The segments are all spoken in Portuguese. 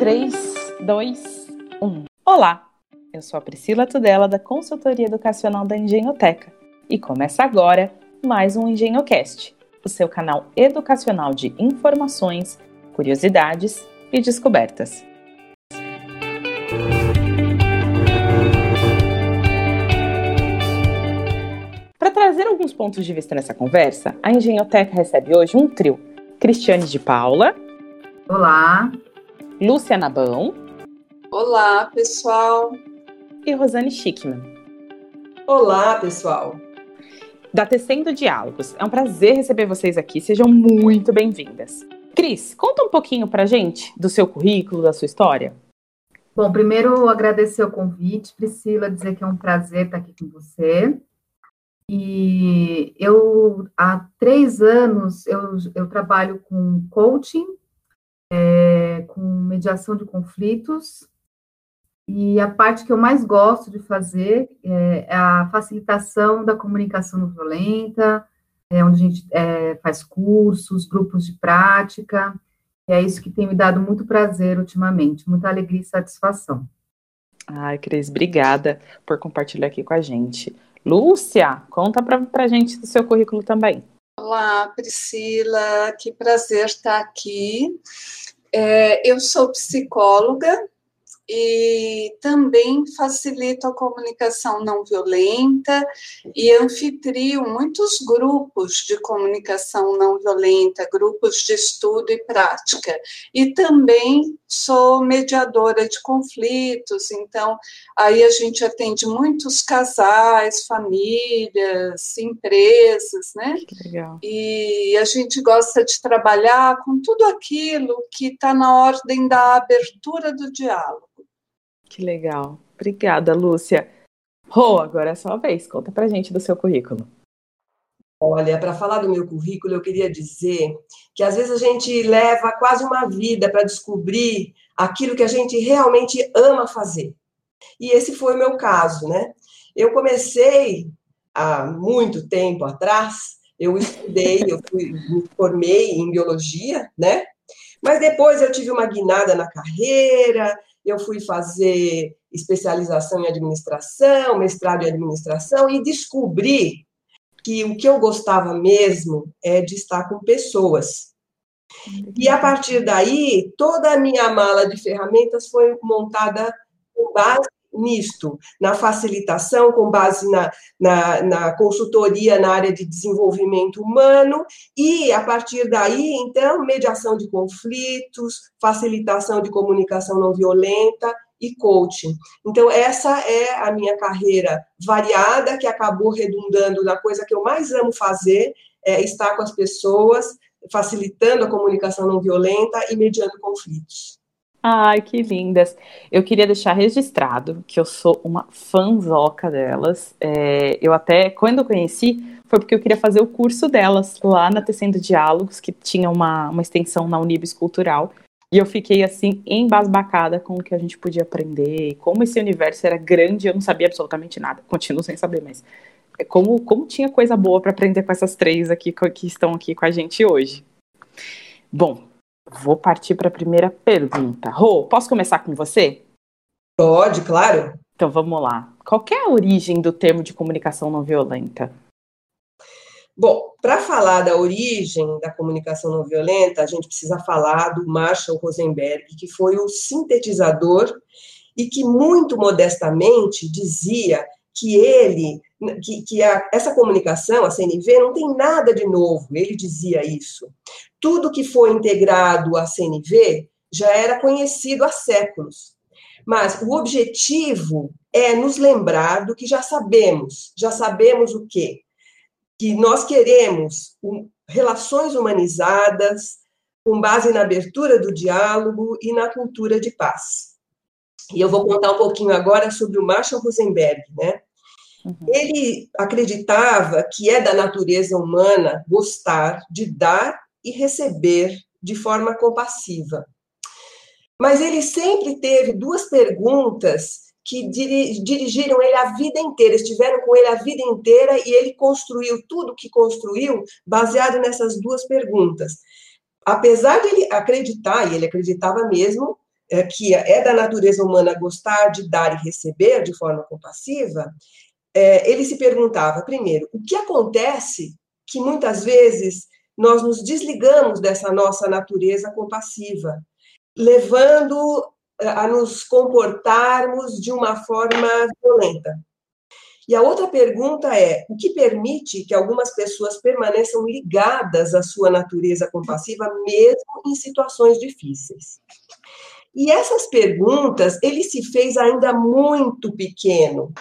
3, 2, 1. Olá, eu sou a Priscila Tudela da Consultoria Educacional da Engenhoteca e começa agora mais um EngenhoCast, o seu canal educacional de informações, curiosidades e descobertas. Para trazer alguns pontos de vista nessa conversa, a Engenhoteca recebe hoje um trio: Cristiane de Paula. Olá. Lúcia Nabão. Olá, pessoal. E Rosane Schickman. Olá, pessoal. Da Tecendo Diálogos. É um prazer receber vocês aqui. Sejam muito bem-vindas. Cris, conta um pouquinho pra gente do seu currículo, da sua história. Bom, primeiro agradecer o convite, Priscila, dizer que é um prazer estar aqui com você. E eu, há três anos, eu, eu trabalho com coaching, é, com mediação de conflitos, e a parte que eu mais gosto de fazer é, é a facilitação da comunicação não violenta, é, onde a gente é, faz cursos, grupos de prática, e é isso que tem me dado muito prazer ultimamente, muita alegria e satisfação. Ai, Cris, obrigada por compartilhar aqui com a gente. Lúcia, conta para a gente do seu currículo também. Olá, Priscila, que prazer estar aqui. É, eu sou psicóloga, e também facilito a comunicação não violenta e anfitrio muitos grupos de comunicação não violenta, grupos de estudo e prática. E também sou mediadora de conflitos, então aí a gente atende muitos casais, famílias, empresas, né? Que legal. E a gente gosta de trabalhar com tudo aquilo que está na ordem da abertura do diálogo. Que legal. Obrigada, Lúcia. Rô, agora é a sua vez. Conta pra gente do seu currículo. Olha, para falar do meu currículo, eu queria dizer que às vezes a gente leva quase uma vida para descobrir aquilo que a gente realmente ama fazer. E esse foi o meu caso, né? Eu comecei há muito tempo atrás, eu estudei, eu fui, me formei em biologia, né? Mas depois eu tive uma guinada na carreira, eu fui fazer especialização em administração, mestrado em administração e descobri que o que eu gostava mesmo é de estar com pessoas. E a partir daí, toda a minha mala de ferramentas foi montada com base nisto, na facilitação, com base na, na, na, consultoria na área de desenvolvimento humano, e a partir daí, então, mediação de conflitos, facilitação de comunicação não violenta e coaching. Então, essa é a minha carreira variada, que acabou redundando na coisa que eu mais amo fazer, é estar com as pessoas, facilitando a comunicação não violenta e mediando conflitos. Ai, que lindas. Eu queria deixar registrado que eu sou uma fanzoca delas. É, eu até, quando eu conheci, foi porque eu queria fazer o curso delas lá na Tecendo Diálogos, que tinha uma, uma extensão na Unibis Cultural. E eu fiquei, assim, embasbacada com o que a gente podia aprender, como esse universo era grande, eu não sabia absolutamente nada. Continuo sem saber, mas é como, como tinha coisa boa para aprender com essas três aqui que estão aqui com a gente hoje. Bom, Vou partir para a primeira pergunta. Rô, posso começar com você? Pode, claro. Então vamos lá. Qual é a origem do termo de comunicação não violenta? Bom, para falar da origem da comunicação não violenta, a gente precisa falar do Marshall Rosenberg, que foi o sintetizador e que muito modestamente dizia que ele, que, que a, essa comunicação, a CNV, não tem nada de novo. Ele dizia isso tudo que foi integrado à CNV já era conhecido há séculos. Mas o objetivo é nos lembrar do que já sabemos. Já sabemos o quê? Que nós queremos relações humanizadas, com base na abertura do diálogo e na cultura de paz. E eu vou contar um pouquinho agora sobre o Marshall Rosenberg, né? Uhum. Ele acreditava que é da natureza humana gostar de dar e receber de forma compassiva. Mas ele sempre teve duas perguntas que dirigiram ele a vida inteira, estiveram com ele a vida inteira e ele construiu tudo que construiu baseado nessas duas perguntas. Apesar de ele acreditar, e ele acreditava mesmo, é, que é da natureza humana gostar de dar e receber de forma compassiva, é, ele se perguntava, primeiro, o que acontece que muitas vezes nós nos desligamos dessa nossa natureza compassiva, levando a nos comportarmos de uma forma violenta. E a outra pergunta é: o que permite que algumas pessoas permaneçam ligadas à sua natureza compassiva, mesmo em situações difíceis? E essas perguntas ele se fez ainda muito pequeno.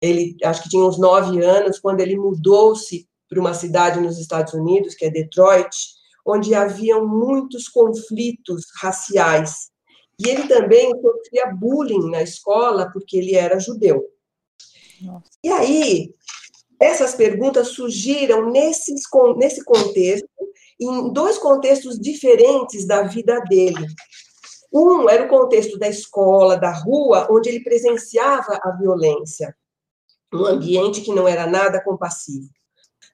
Ele acho que tinha uns nove anos quando ele mudou-se para uma cidade nos Estados Unidos, que é Detroit, onde haviam muitos conflitos raciais. E ele também sofria bullying na escola porque ele era judeu. Nossa. E aí, essas perguntas surgiram nesses, nesse contexto, em dois contextos diferentes da vida dele. Um era o contexto da escola, da rua, onde ele presenciava a violência, um ambiente que não era nada compassivo.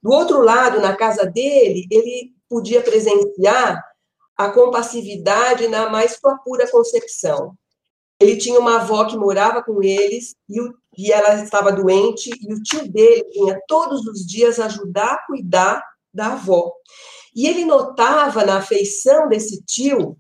Do outro lado, na casa dele, ele podia presenciar a compassividade na mais pura concepção. Ele tinha uma avó que morava com eles e, o, e ela estava doente, e o tio dele vinha todos os dias ajudar a cuidar da avó. E ele notava na afeição desse tio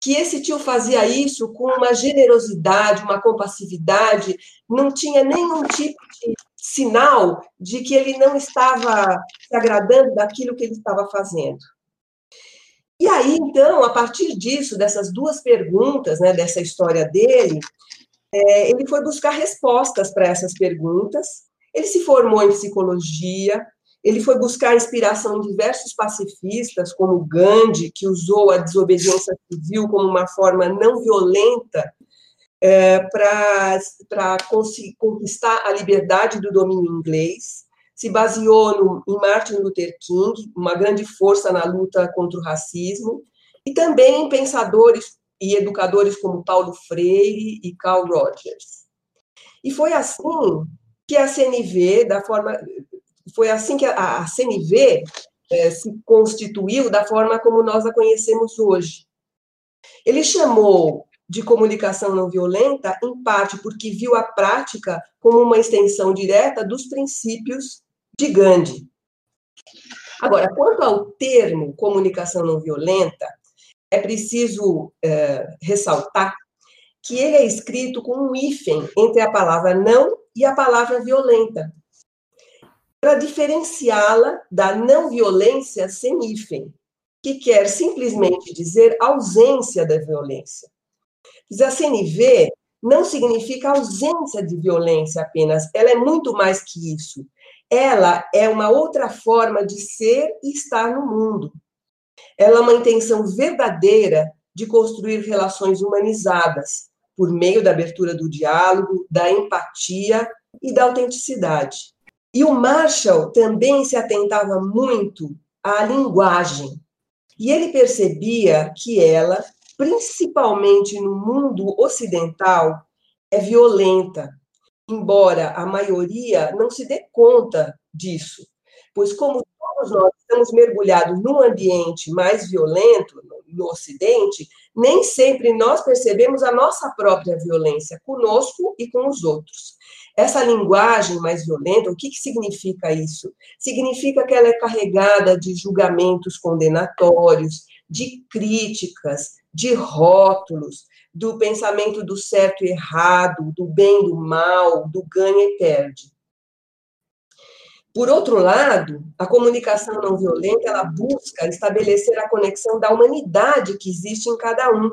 que esse tio fazia isso com uma generosidade, uma compassividade, não tinha nenhum tipo de sinal de que ele não estava se agradando daquilo que ele estava fazendo. E aí, então, a partir disso, dessas duas perguntas, né, dessa história dele, é, ele foi buscar respostas para essas perguntas. Ele se formou em psicologia, ele foi buscar inspiração em diversos pacifistas, como Gandhi, que usou a desobediência civil como uma forma não violenta é, para conquistar a liberdade do domínio inglês. Se baseou no, em Martin Luther King, uma grande força na luta contra o racismo, e também em pensadores e educadores como Paulo Freire e Carl Rogers. E foi assim que a CNV, da forma foi assim que a, a CNV é, se constituiu da forma como nós a conhecemos hoje. Ele chamou de comunicação não violenta, em parte porque viu a prática como uma extensão direta dos princípios de Gandhi. Agora, quanto ao termo comunicação não violenta, é preciso é, ressaltar que ele é escrito com um hífen entre a palavra não e a palavra violenta, para diferenciá-la da não violência sem hífen, que quer simplesmente dizer ausência da violência. CNV não significa ausência de violência apenas, ela é muito mais que isso. Ela é uma outra forma de ser e estar no mundo. Ela é uma intenção verdadeira de construir relações humanizadas, por meio da abertura do diálogo, da empatia e da autenticidade. E o Marshall também se atentava muito à linguagem. E ele percebia que ela, principalmente no mundo ocidental, é violenta, embora a maioria não se dê conta disso. Pois, como todos nós estamos mergulhados num ambiente mais violento, no Ocidente, nem sempre nós percebemos a nossa própria violência conosco e com os outros. Essa linguagem mais violenta, o que, que significa isso? Significa que ela é carregada de julgamentos condenatórios, de críticas, de rótulos, do pensamento do certo e errado, do bem e do mal, do ganha e perde. Por outro lado, a comunicação não violenta, ela busca estabelecer a conexão da humanidade que existe em cada um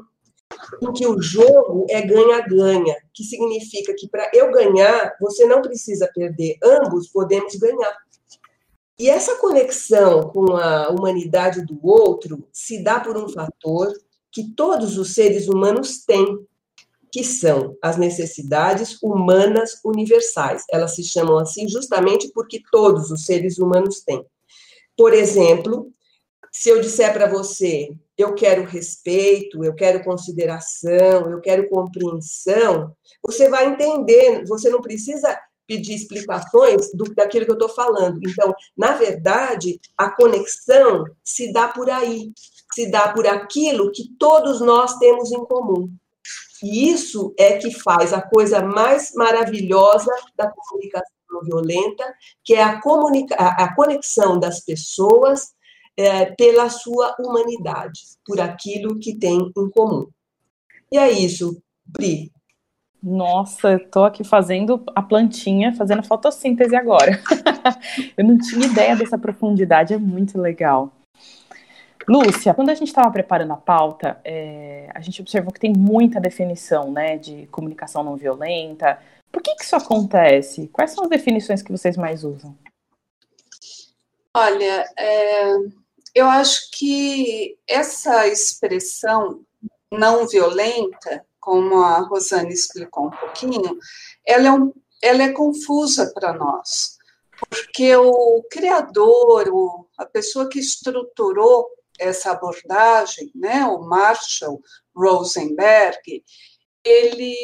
em que o jogo é ganha-ganha, que significa que para eu ganhar, você não precisa perder, ambos podemos ganhar. E essa conexão com a humanidade do outro se dá por um fator que todos os seres humanos têm, que são as necessidades humanas universais. Elas se chamam assim justamente porque todos os seres humanos têm. Por exemplo, se eu disser para você, eu quero respeito, eu quero consideração, eu quero compreensão, você vai entender, você não precisa pedir explicações do, daquilo que eu estou falando. Então, na verdade, a conexão se dá por aí, se dá por aquilo que todos nós temos em comum. E isso é que faz a coisa mais maravilhosa da comunicação não violenta, que é a, comunica a conexão das pessoas é, pela sua humanidade, por aquilo que tem em comum. E é isso, Pri. Nossa, eu tô aqui fazendo a plantinha, fazendo fotossíntese agora. eu não tinha ideia dessa profundidade, é muito legal. Lúcia, quando a gente estava preparando a pauta, é, a gente observou que tem muita definição né, de comunicação não violenta. Por que, que isso acontece? Quais são as definições que vocês mais usam? Olha, é, eu acho que essa expressão não violenta, como a Rosane explicou um pouquinho, ela é, um, ela é confusa para nós, porque o criador, o, a pessoa que estruturou essa abordagem, né, o Marshall Rosenberg, ele,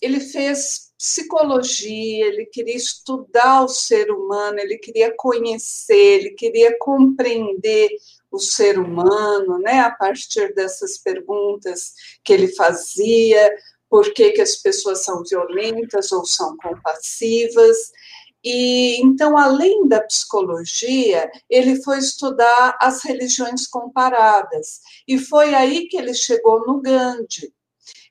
ele fez psicologia, ele queria estudar o ser humano, ele queria conhecer, ele queria compreender o ser humano, né, a partir dessas perguntas que ele fazia, por que, que as pessoas são violentas ou são compassivas. E então, além da psicologia, ele foi estudar as religiões comparadas. E foi aí que ele chegou no Gandhi.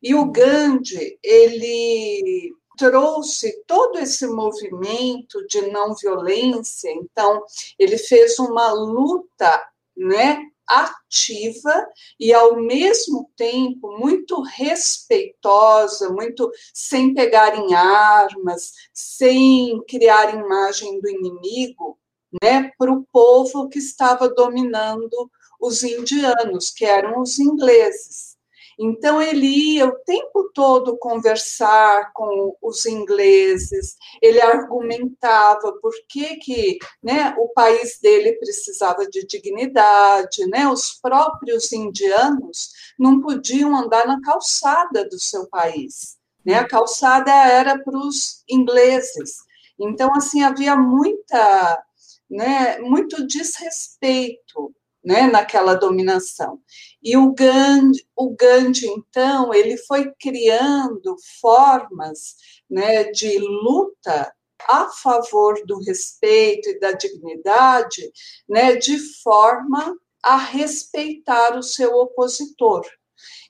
E o Gandhi, ele trouxe todo esse movimento de não violência, então ele fez uma luta, né, ativa e ao mesmo tempo muito respeitosa, muito sem pegar em armas, sem criar imagem do inimigo, né, para o povo que estava dominando os indianos, que eram os ingleses. Então, ele ia o tempo todo conversar com os ingleses, ele argumentava por que, que né, o país dele precisava de dignidade, né? os próprios indianos não podiam andar na calçada do seu país. Né? A calçada era para os ingleses. Então, assim, havia muita, né, muito desrespeito né, naquela dominação. E o Gandhi, o Gandhi, então, ele foi criando formas né, de luta a favor do respeito e da dignidade, né, de forma a respeitar o seu opositor.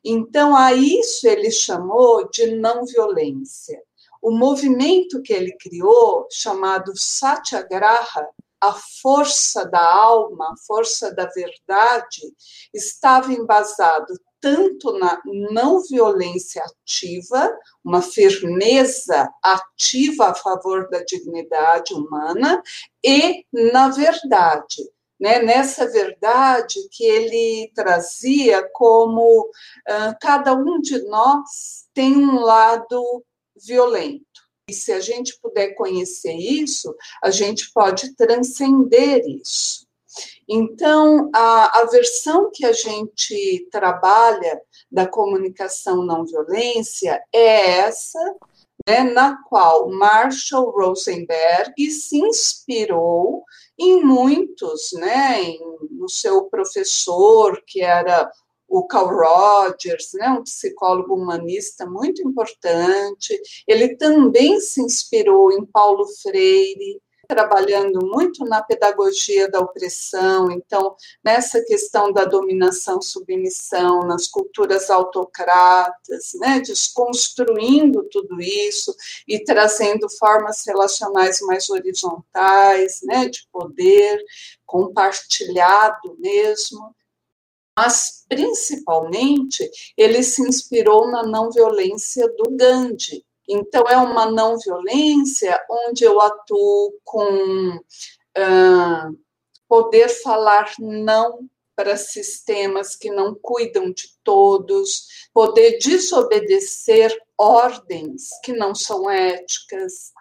Então, a isso ele chamou de não violência. O movimento que ele criou, chamado Satyagraha, a força da alma, a força da verdade, estava embasado tanto na não violência ativa, uma firmeza ativa a favor da dignidade humana, e na verdade. Né, nessa verdade que ele trazia como uh, cada um de nós tem um lado violento e se a gente puder conhecer isso, a gente pode transcender isso. Então, a, a versão que a gente trabalha da comunicação não violência é essa, né, na qual Marshall Rosenberg se inspirou em muitos, né, em, no seu professor, que era o Carl Rogers, né, um psicólogo humanista muito importante. Ele também se inspirou em Paulo Freire, trabalhando muito na pedagogia da opressão, então, nessa questão da dominação, submissão, nas culturas autocratas, né, desconstruindo tudo isso e trazendo formas relacionais mais horizontais, né, de poder compartilhado mesmo mas principalmente ele se inspirou na não violência do Gandhi. Então, é uma não violência onde eu atuo com uh, poder falar não para sistemas que não cuidam de todos, poder desobedecer ordens que não são éticas,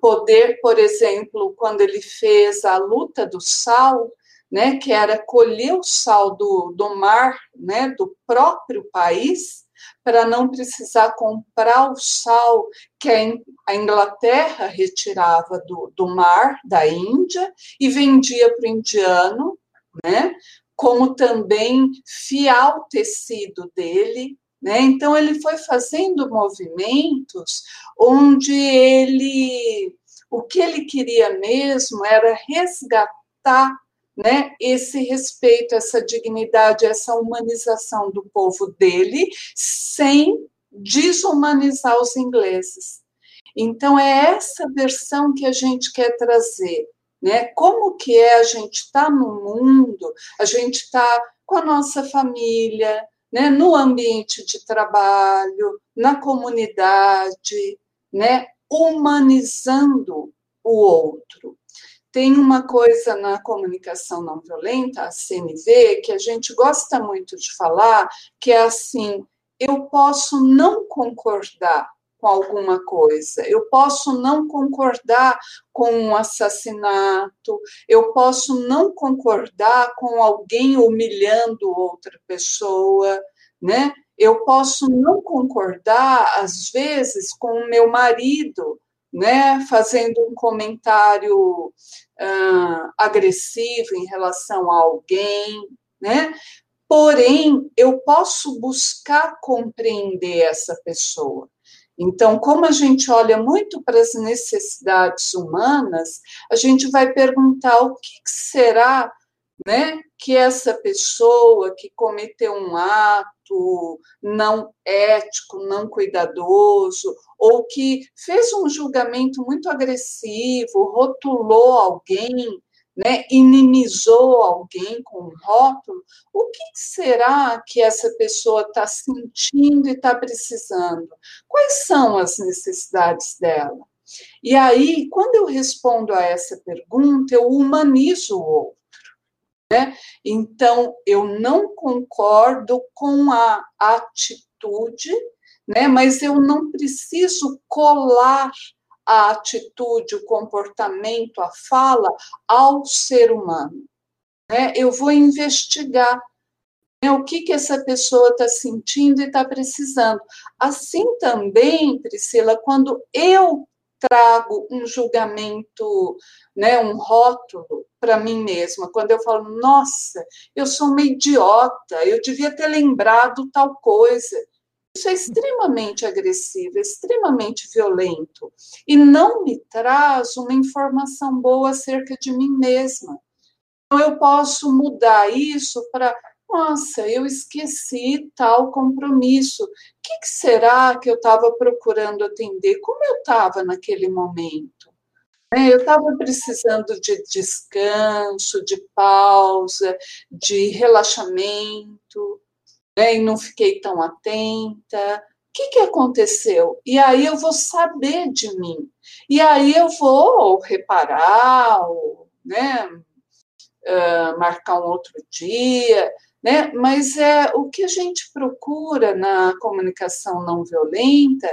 poder, por exemplo, quando ele fez a luta do sal, né, que era colher o sal do, do mar, né, do próprio país, para não precisar comprar o sal que a Inglaterra retirava do, do mar, da Índia, e vendia para o indiano, né, como também fiar o tecido dele Né? Então, ele foi fazendo movimentos onde ele, o que ele queria mesmo era resgatar né, esse respeito, essa dignidade, essa humanização do povo dele, sem desumanizar os ingleses. Então, é essa versão que a gente quer trazer. Né? Como que é a gente estar tá no mundo, a gente está com a nossa família, né? no ambiente de trabalho, na comunidade, né? humanizando o outro. Tem uma coisa na comunicação não violenta, a CNV, que a gente gosta muito de falar, que é assim: eu posso não concordar com alguma coisa, eu posso não concordar com um assassinato, eu posso não concordar com alguém humilhando outra pessoa, né? Eu posso não concordar, às vezes, com o meu marido, né, fazendo um comentário uh, agressivo em relação a alguém, né? Porém, eu posso buscar compreender essa pessoa. Então, como a gente olha muito para as necessidades humanas, a gente vai perguntar o que será né, que essa pessoa que cometeu um ato não ético, não cuidadoso, ou que fez um julgamento muito agressivo, rotulou alguém, né, inimizou alguém com um rótulo, o que será que essa pessoa está sentindo e está precisando? Quais são as necessidades dela? E aí, quando eu respondo a essa pergunta, eu humanizo o outro. Né? Então, eu não concordo com a atitude, né? mas eu não preciso colar a atitude, o comportamento, a fala ao ser humano. Né? Eu vou investigar né, o que, que essa pessoa está sentindo e está precisando. Assim também, Priscila, quando eu trago um julgamento, né, um rótulo para mim mesma, quando eu falo, nossa, eu sou uma idiota, eu devia ter lembrado tal coisa. Isso é extremamente agressivo, extremamente violento e não me traz uma informação boa acerca de mim mesma. Então, eu posso mudar isso para, nossa, eu esqueci tal compromisso. O que, que será que eu estava procurando atender? Como eu estava naquele momento? É, eu estava precisando de descanso, de pausa, de relaxamento né, e não fiquei tão atenta. O que, que aconteceu? E aí eu vou saber de mim. E aí eu vou reparar, ou, né, uh, marcar um outro dia, né? Mas é o que a gente procura na comunicação não violenta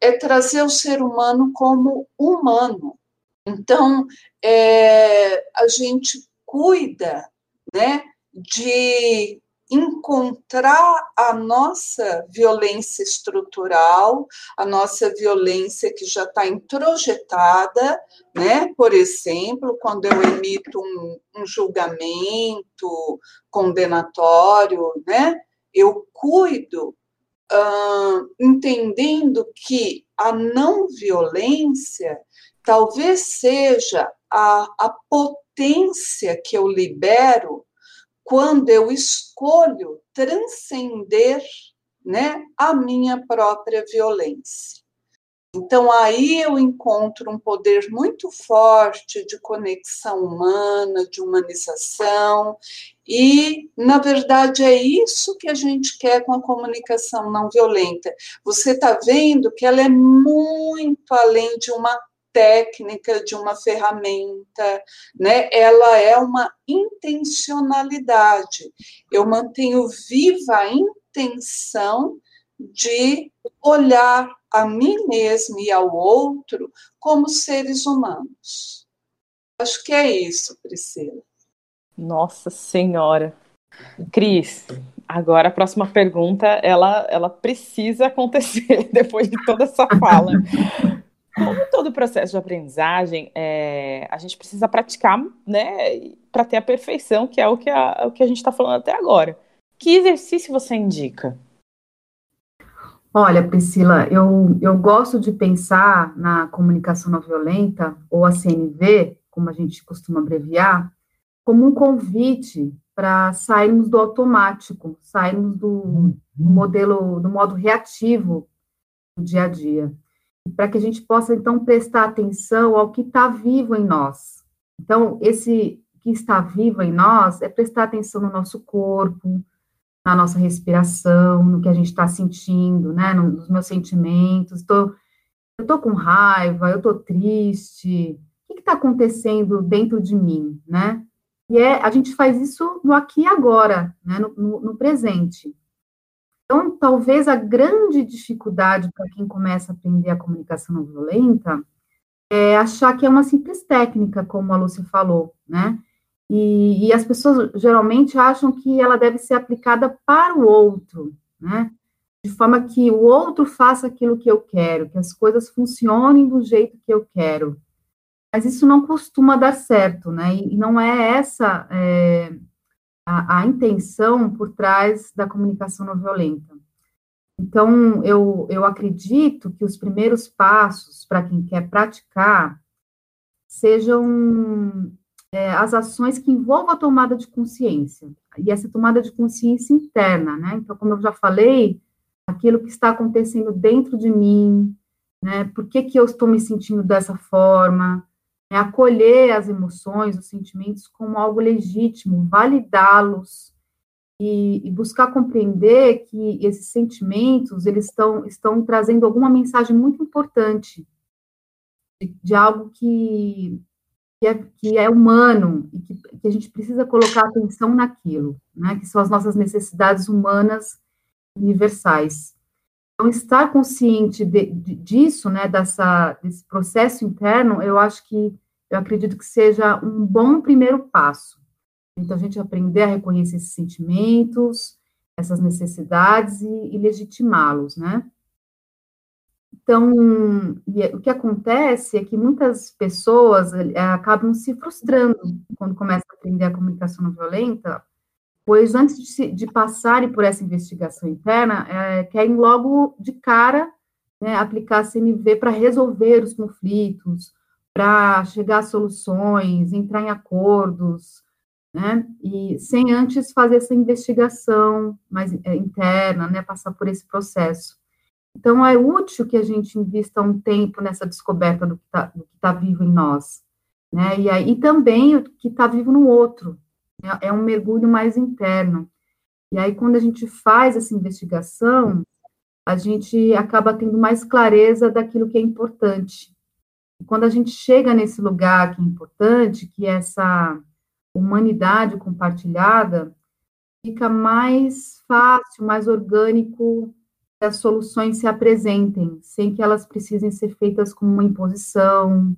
é trazer o ser humano como humano. Então, é, a gente cuida, né, de encontrar a nossa violência estrutural, a nossa violência que já está introjetada, né? Por exemplo, quando eu emito um, um julgamento condenatório, né? Eu cuido, uh, entendendo que a não violência talvez seja a, a potência que eu libero quando eu escolho transcender né, a minha própria violência. Então, aí eu encontro um poder muito forte de conexão humana, de humanização, e, na verdade, é isso que a gente quer com a comunicação não violenta. Você está vendo que ela é muito além de uma técnica, de uma ferramenta, né? Ela é uma intencionalidade. Eu mantenho viva a intenção de olhar a mim mesmo e ao outro como seres humanos. Acho que é isso, Priscila. Nossa Senhora. Cris, agora a próxima pergunta, ela, ela precisa acontecer depois de toda essa fala. Como todo processo de aprendizagem, é, a gente precisa praticar, né, para ter a perfeição, que é o que a, o que a gente está falando até agora. Que exercício você indica? Olha, Priscila, eu, eu gosto de pensar na comunicação não violenta, ou a CNV, como a gente costuma abreviar, como um convite para sairmos do automático, sairmos do, do modelo, do modo reativo do dia a dia, para que a gente possa, então, prestar atenção ao que está vivo em nós. Então, esse que está vivo em nós é prestar atenção no nosso corpo, na nossa respiração, no que a gente está sentindo, né, nos meus sentimentos. Tô, eu estou com raiva, eu estou triste. O que está acontecendo dentro de mim, né? E é, a gente faz isso no aqui e agora, né, no, no, no presente. Então, talvez a grande dificuldade para quem começa a aprender a comunicação não violenta é achar que é uma simples técnica, como a Lúcia falou, né? E, e, as pessoas geralmente acham que ela deve ser aplicada para o outro, né? De forma que o outro faça aquilo que eu quero, que as coisas funcionem do jeito que eu quero. Mas isso não costuma dar certo, né? E não é essa é, a, a, intenção por trás da comunicação não violenta. Então, eu, eu acredito que os primeiros passos para quem quer praticar sejam é, as ações que envolvam a tomada de consciência, e essa tomada de consciência interna, né? Então, como eu já falei, aquilo que está acontecendo dentro de mim, né? Por que, que eu estou me sentindo dessa forma? É acolher as emoções, os sentimentos como algo legítimo, validá-los e, e, buscar compreender que esses sentimentos eles estão, estão trazendo alguma mensagem muito importante de, de algo que que é, que é humano e que, que, a gente precisa colocar atenção naquilo, né, que são as nossas necessidades humanas universais. Então, estar consciente de, de, disso, né, dessa, desse processo interno, eu acho que, eu acredito que seja um bom primeiro passo. Então, a gente aprender a reconhecer esses sentimentos, essas necessidades e, e legitimá-los, né? Então, é, o que acontece é que muitas pessoas é, acabam se frustrando quando começam a aprender a comunicação não violenta, pois antes de, de passarem por essa investigação interna, é, querem logo de cara né, aplicar a CNV para resolver os conflitos, para chegar a soluções, entrar em acordos, né, e sem antes fazer essa investigação mais é, interna, né, passar por esse processo. Então, é útil que a gente invista um tempo nessa descoberta do que está tá vivo em nós, né? E aí também o que está vivo no outro, é, é um mergulho mais interno. E aí, quando a gente faz essa investigação, a gente acaba tendo mais clareza daquilo que é importante. E quando a gente chega nesse lugar que é importante, que é essa humanidade compartilhada, fica mais fácil, mais orgânico as soluções se apresentem, sem que elas precisem ser feitas como uma imposição,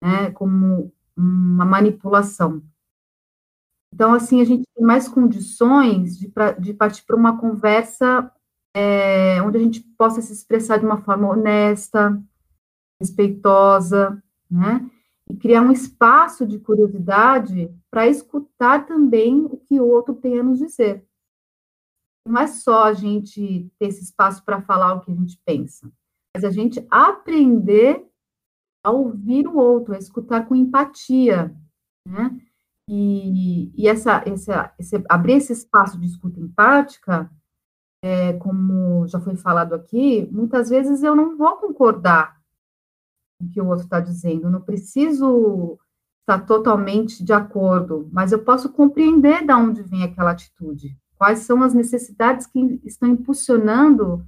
né, como uma manipulação. Então, assim, a gente tem mais condições de, pra, de partir para uma conversa é, onde a gente possa se expressar de uma forma honesta, respeitosa, né? E criar um espaço de curiosidade para escutar também o que o outro tem a nos dizer não é só a gente ter esse espaço para falar o que a gente pensa, mas a gente aprender a ouvir o outro, a escutar com empatia, né? E, e essa, essa, esse, abrir esse espaço de escuta empática, é, como já foi falado aqui, muitas vezes eu não vou concordar o que o outro está dizendo, não preciso estar totalmente de acordo, mas eu posso compreender de onde vem aquela atitude quais são as necessidades que estão impulsionando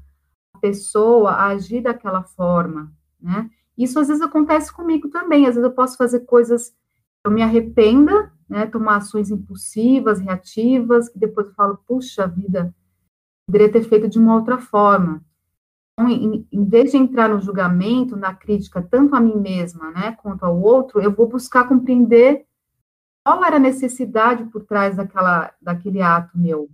a pessoa a agir daquela forma, né? Isso às vezes acontece comigo também, às vezes eu posso fazer coisas que eu me arrependa, né, tomar ações impulsivas, reativas, que depois eu falo, puxa vida, poderia ter feito de uma outra forma. Então, em, em, vez de entrar no julgamento, na crítica, tanto a mim mesma, né, quanto ao outro, eu vou buscar compreender qual era a necessidade por trás daquela, daquele ato meu,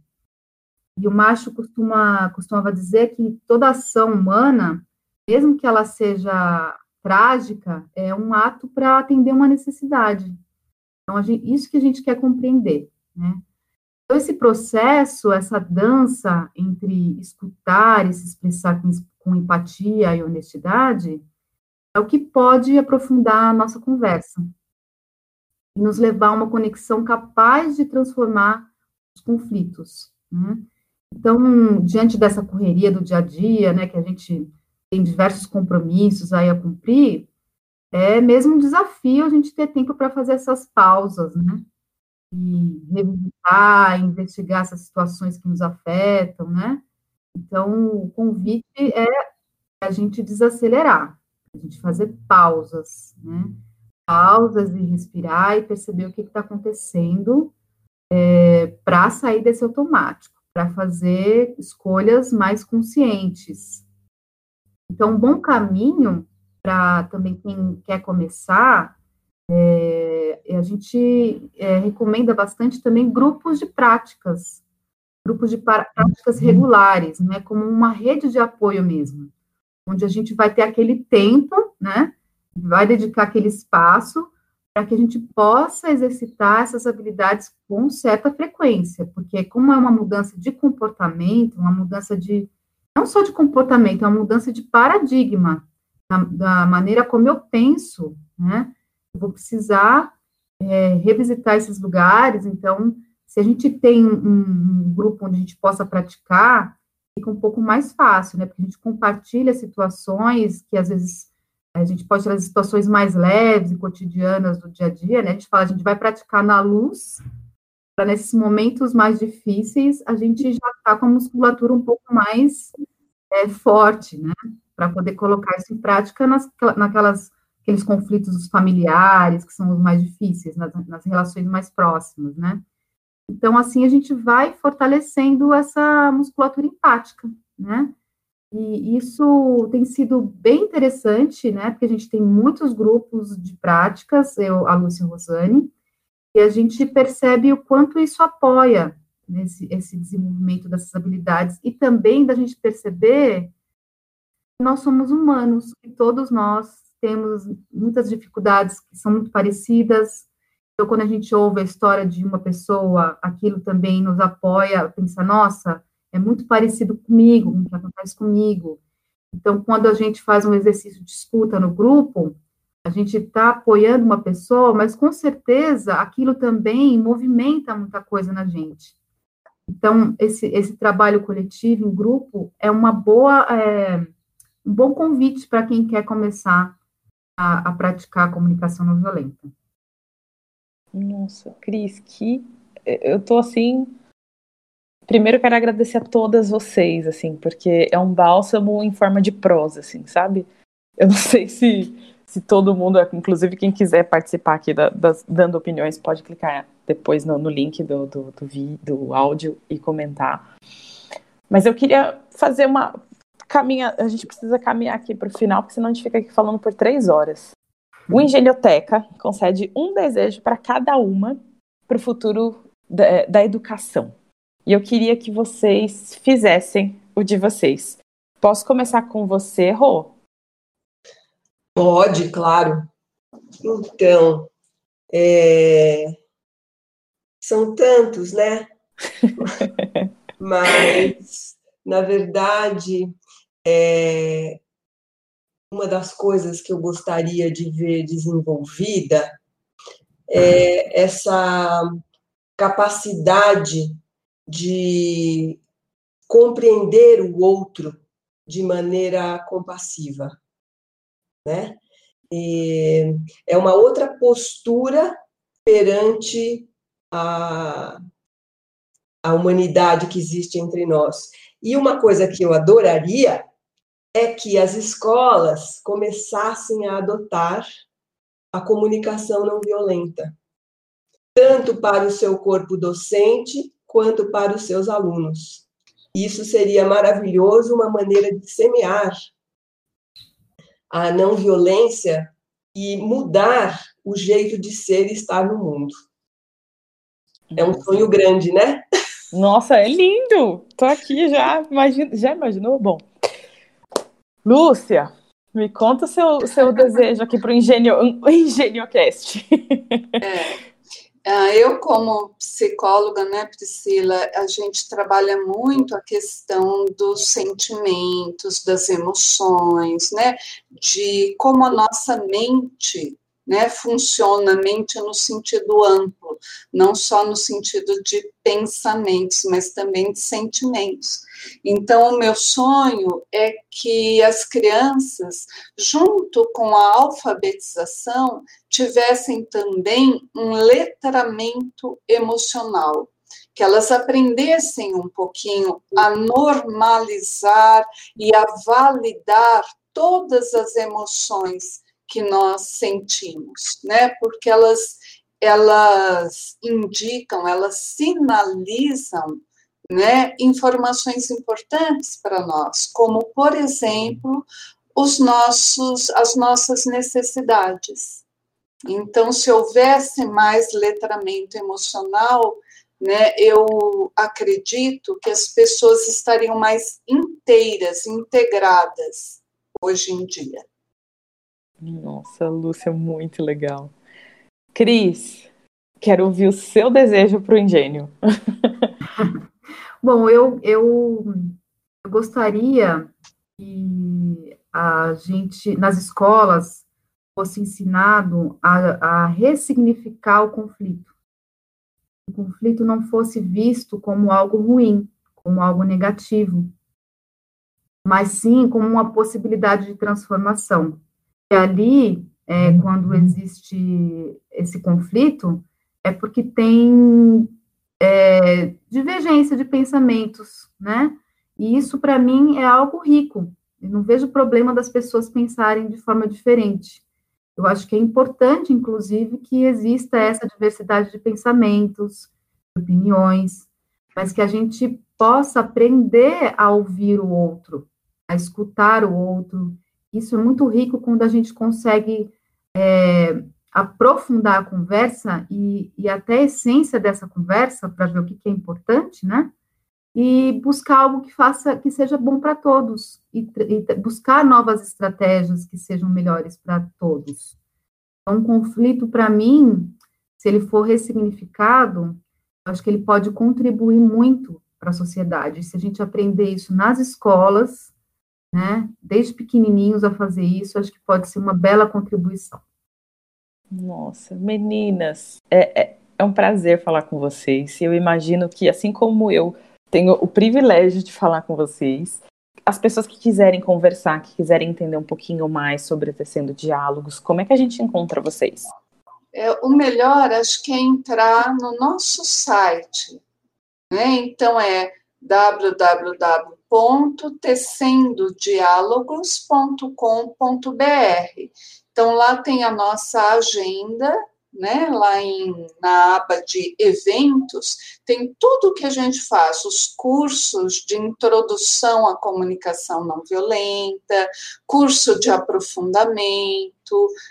e o macho costuma, costumava dizer que toda ação humana, mesmo que ela seja trágica, é um ato para atender uma necessidade. Então, gente, isso que a gente quer compreender, né? Então, esse processo, essa dança entre escutar e se expressar com, com empatia e honestidade, é o que pode aprofundar a nossa conversa e nos levar a uma conexão capaz de transformar os conflitos. Né? Então, diante dessa correria do dia a dia, né, que a gente tem diversos compromissos aí a cumprir, é mesmo um desafio a gente ter tempo para fazer essas pausas, né? E revisitar, investigar essas situações que nos afetam, né? Então, o convite é a gente desacelerar, a gente fazer pausas, né? Pausas e respirar e perceber o que está acontecendo é, para sair desse automático, para fazer escolhas mais conscientes. Então, um bom caminho para também quem quer começar, é, a gente é, recomenda bastante também grupos de práticas, grupos de práticas regulares, né, como uma rede de apoio mesmo, onde a gente vai ter aquele tempo, né, vai dedicar aquele espaço para que a gente possa exercitar essas habilidades com certa frequência, porque como é uma mudança de comportamento, uma mudança de não só de comportamento, é uma mudança de paradigma, da, da maneira como eu penso, né? Eu vou precisar é, revisitar esses lugares, então, se a gente tem um, um, grupo onde a gente possa praticar, fica um pouco mais fácil, né? Porque a gente compartilha situações que às vezes a gente pode trazer situações mais leves e cotidianas do dia a dia, né? A gente fala, a gente vai praticar na luz, para nesses momentos mais difíceis a gente já está com a musculatura um pouco mais é, forte, né? para poder colocar isso em prática nas, naquelas aqueles conflitos familiares que são os mais difíceis, nas, nas relações mais próximas, né? Então, assim, a gente vai fortalecendo essa musculatura empática, né? E isso tem sido bem interessante, né? Porque a gente tem muitos grupos de práticas, eu, a Lúcia Rosane, e a gente percebe o quanto isso apoia nesse, esse desenvolvimento dessas habilidades e também da gente perceber nós somos humanos e todos nós temos muitas dificuldades que são muito parecidas. Então, quando a gente ouve a história de uma pessoa, aquilo também nos apoia a pensar, nossa, é muito parecido comigo, com o que acontece comigo. Então, quando a gente faz um exercício de escuta no grupo, a gente está apoiando uma pessoa, mas com certeza aquilo também movimenta muita coisa na gente. Então, esse, esse trabalho coletivo, em grupo, é uma boa. É, um bom convite para quem quer começar a, a, praticar a comunicação não violenta. Nossa, Cris, que eu tô assim. Primeiro quero agradecer a todas vocês, assim, porque é um bálsamo em forma de prosa, assim, sabe? Eu não sei se, se todo mundo, inclusive quem quiser participar aqui da, das, dando opiniões, pode clicar depois no, no link do, do, do, vídeo, do áudio e comentar. Mas eu queria fazer uma caminha, a gente precisa caminhar aqui para o final, porque senão a gente fica aqui falando por três horas. O Engenhoteca concede um desejo para cada uma para o futuro da, da educação. E eu queria que vocês fizessem o de vocês. Posso começar com você, Rô? Pode, claro. Então, é... são tantos, né? Mas, na verdade, é, uma das coisas que eu gostaria de ver desenvolvida é essa capacidade de compreender o outro de maneira compassiva, né? E é uma outra postura perante a, a humanidade que existe entre nós. E uma coisa que eu adoraria é que as escolas começassem a adotar a comunicação não violenta, tanto para o seu corpo docente quanto para os seus alunos. Isso seria maravilhoso, uma maneira de semear a não violência e mudar o jeito de ser e estar no mundo. É um sonho grande, né? Nossa, é lindo! Tô aqui já, imagino, já imaginou? Bom, Lúcia, me conta o seu, seu desejo aqui para o Engenho, EngenhoCast. É. Ah, eu, como psicóloga, né, Priscila, a gente trabalha muito a questão dos sentimentos, das emoções, né, de como a nossa mente né, funciona mente no sentido amplo, não só no sentido de pensamentos, mas também de sentimentos. Então, o meu sonho é que as crianças, junto com a alfabetização, tivessem também um letramento emocional, que elas aprendessem um pouquinho a normalizar e a validar todas as emoções que nós sentimos, né? Porque elas elas indicam, elas sinalizam, né, informações importantes para nós, como por exemplo, os nossos as nossas necessidades. Então, se houvesse mais letramento emocional, né, eu acredito que as pessoas estariam mais inteiras, integradas hoje em dia. Nossa, Lúcia, muito legal. Cris, quero ouvir o seu desejo para o engenho. Bom, eu, eu, eu gostaria que a gente, nas escolas, fosse ensinado a, a ressignificar o conflito. O conflito não fosse visto como algo ruim, como algo negativo, mas sim como uma possibilidade de transformação. E ali, é, uhum. quando existe esse conflito, é porque tem é, divergência de pensamentos, né? E isso, para mim, é algo rico. Eu não vejo problema das pessoas pensarem de forma diferente. Eu acho que é importante, inclusive, que exista essa diversidade de pensamentos, de opiniões, mas que a gente possa aprender a ouvir o outro, a escutar o outro isso é muito rico quando a gente consegue é, aprofundar a conversa e, e até a essência dessa conversa para ver o que, que, é importante, né? E buscar algo que faça, que seja bom para todos e, e, buscar novas estratégias que sejam melhores para todos. Então, um conflito, para mim, se ele for ressignificado, acho que ele pode contribuir muito para a sociedade. Se a gente aprender isso nas escolas, né? Desde pequenininhos a fazer isso, acho que pode ser uma bela contribuição. Nossa, meninas, é, é, é um prazer falar com vocês. Eu imagino que, assim como eu tenho o privilégio de falar com vocês, as pessoas que quiserem conversar, que quiserem entender um pouquinho mais sobre Tecendo Diálogos, como é que a gente encontra vocês? É, o melhor, acho que é entrar no nosso site. Né? Então, é www www.tecendodiálogos.com.br. Então, lá tem a nossa agenda né, lá em, na aba de eventos, tem tudo que a gente faz, os cursos de introdução à comunicação não violenta, curso de aprofundamento,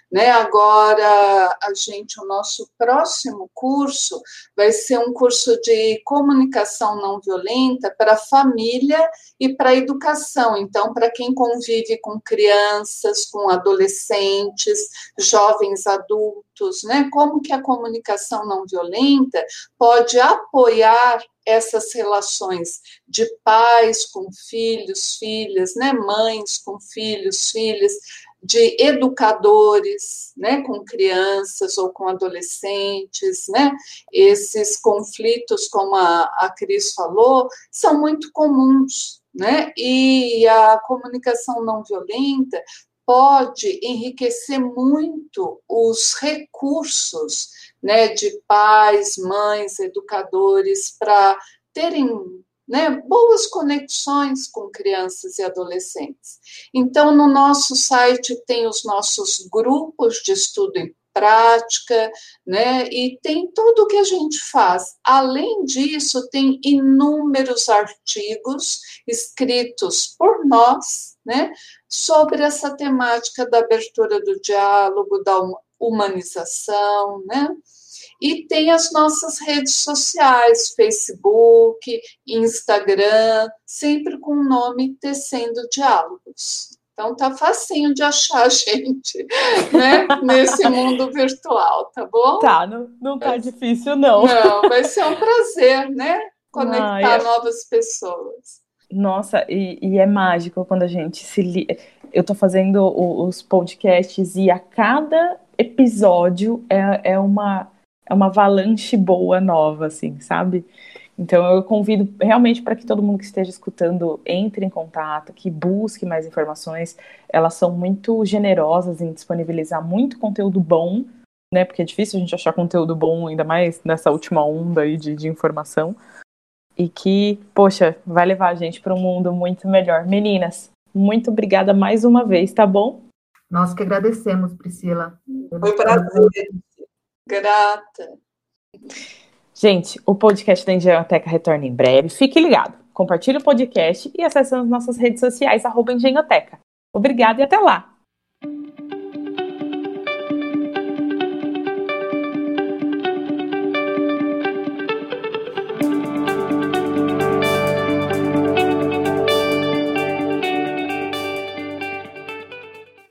né? Agora a gente, o nosso próximo curso vai ser um curso de comunicação não violenta para família e para educação. Então, para quem convive com crianças, com adolescentes, jovens adultos, né? Como que a comunicação não violenta pode apoiar essas relações de pais com filhos, filhas, né, mães com filhos, filhas, de educadores, né, com crianças ou com adolescentes, né, esses conflitos, como a, a Cris falou, são muito comuns, né, e a comunicação não violenta pode enriquecer muito os recursos, né, de pais, mães, educadores para terem né, boas conexões com crianças e adolescentes. Então, no nosso site tem os nossos grupos de estudo em prática, né, e tem tudo o que a gente faz. Além disso, tem inúmeros artigos escritos por nós, né, sobre essa temática da abertura do diálogo, da humanização, né, e tem as nossas redes sociais, Facebook, Instagram, sempre com o nome Tecendo Diálogos, Então tá facinho de achar a gente, né? Nesse mundo virtual, tá bom? Tá, não, não tá é. difícil, não. Não, vai ser um prazer, né? Conectar ah, é... novas pessoas. Nossa, e, e, é mágico quando a gente se li... Eu tô fazendo os podcasts e a cada episódio é, é uma é uma avalanche boa nova, assim, sabe? Então eu convido realmente para que todo mundo que esteja escutando entre em contato, que busque mais informações. Elas são muito generosas em disponibilizar muito conteúdo bom, né? Porque é difícil a gente achar conteúdo bom, ainda mais nessa última onda aí de, de informação. E que, poxa, vai levar a gente para um mundo muito melhor. Meninas, muito obrigada mais uma vez, tá bom? Nós que agradecemos, Priscila. Foi um prazer. Grata. Gente, o podcast da Engenhoteca retorna em breve. Fique ligado. Compartilhe o podcast e acesse as nossas redes sociais, arroba Engenhoteca. Obrigada e até lá!